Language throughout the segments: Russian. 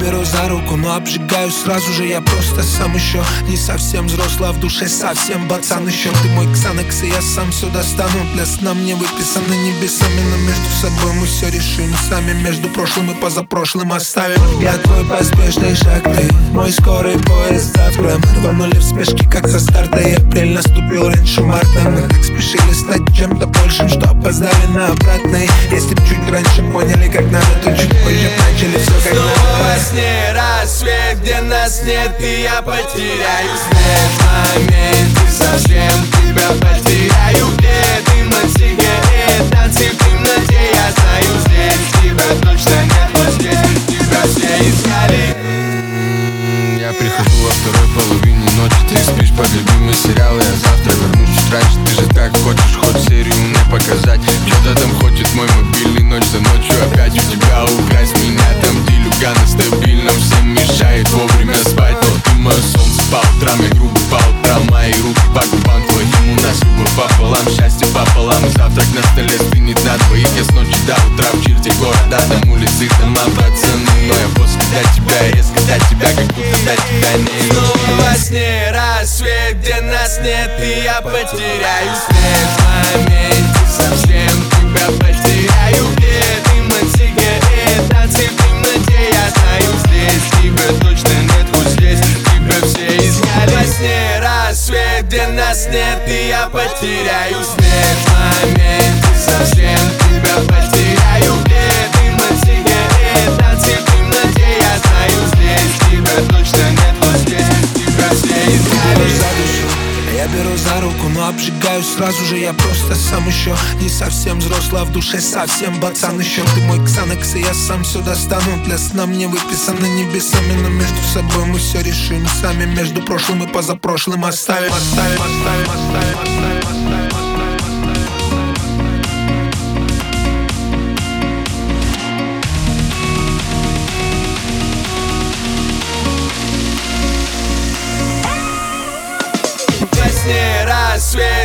Беру за руку, но обжигаю сразу же. Я просто сам еще не совсем взрослый, а в душе совсем пацан еще. Ты мой ксанекс, и я сам все достану. Для сна мне выписаны небесами Но между собой мы все решим сами. Между прошлым и позапрошлым оставим. Я твой поспешный шаг, ты мой скорый поезд завтра Мы рванули в спешке, как со старта И апрель наступил раньше марта. Мы так спешили стать чем-то большим Что опоздали на обратный. Если б чуть раньше поняли, как надо То чуть позже начали все как надо сне рассвет, где нас нет И я потеряю след в моменте Совсем тебя потеряю Где дым от сигарет Танцы в темноте, я знаю здесь. Тебя точно нет, вот здесь Тебя все искали. Я прихожу во второй половине ночи Ты спишь под любимый сериал Я завтра вернусь чуть раньше Ты же так хочешь нет И я потеряю след в моменте Совсем тебя потеряю. Где дым от сигарет Танцы в темноте, я знаю здесь Тебя точно нет, вот здесь Тебя все искали Во сне рассвет, где нас нет И я потеряю след в моменте Совсем тебя потеряю. Где обжигаю сразу же Я просто сам еще не совсем взрослый, а в душе совсем пацан еще Ты мой ксанекс, и я сам все достану. Для сна мне выписаны небесами Но между собой мы все решим сами. Между прошлым и позапрошлым оставим. Оставим, оставим, оставим, оставим, оставим.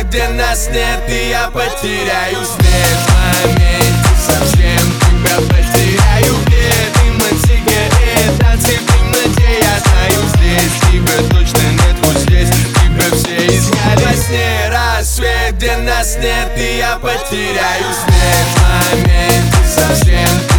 где нас нет И я потеряюсь не в моменте Совсем тебя потеряю Где дым от сигарет Танцы в темноте Я знаю здесь. Тебя точно нет Вот здесь. Тебя все изгнали. Во сне рассвет где нас нет И я потеряюсь не в моменте Совсем ты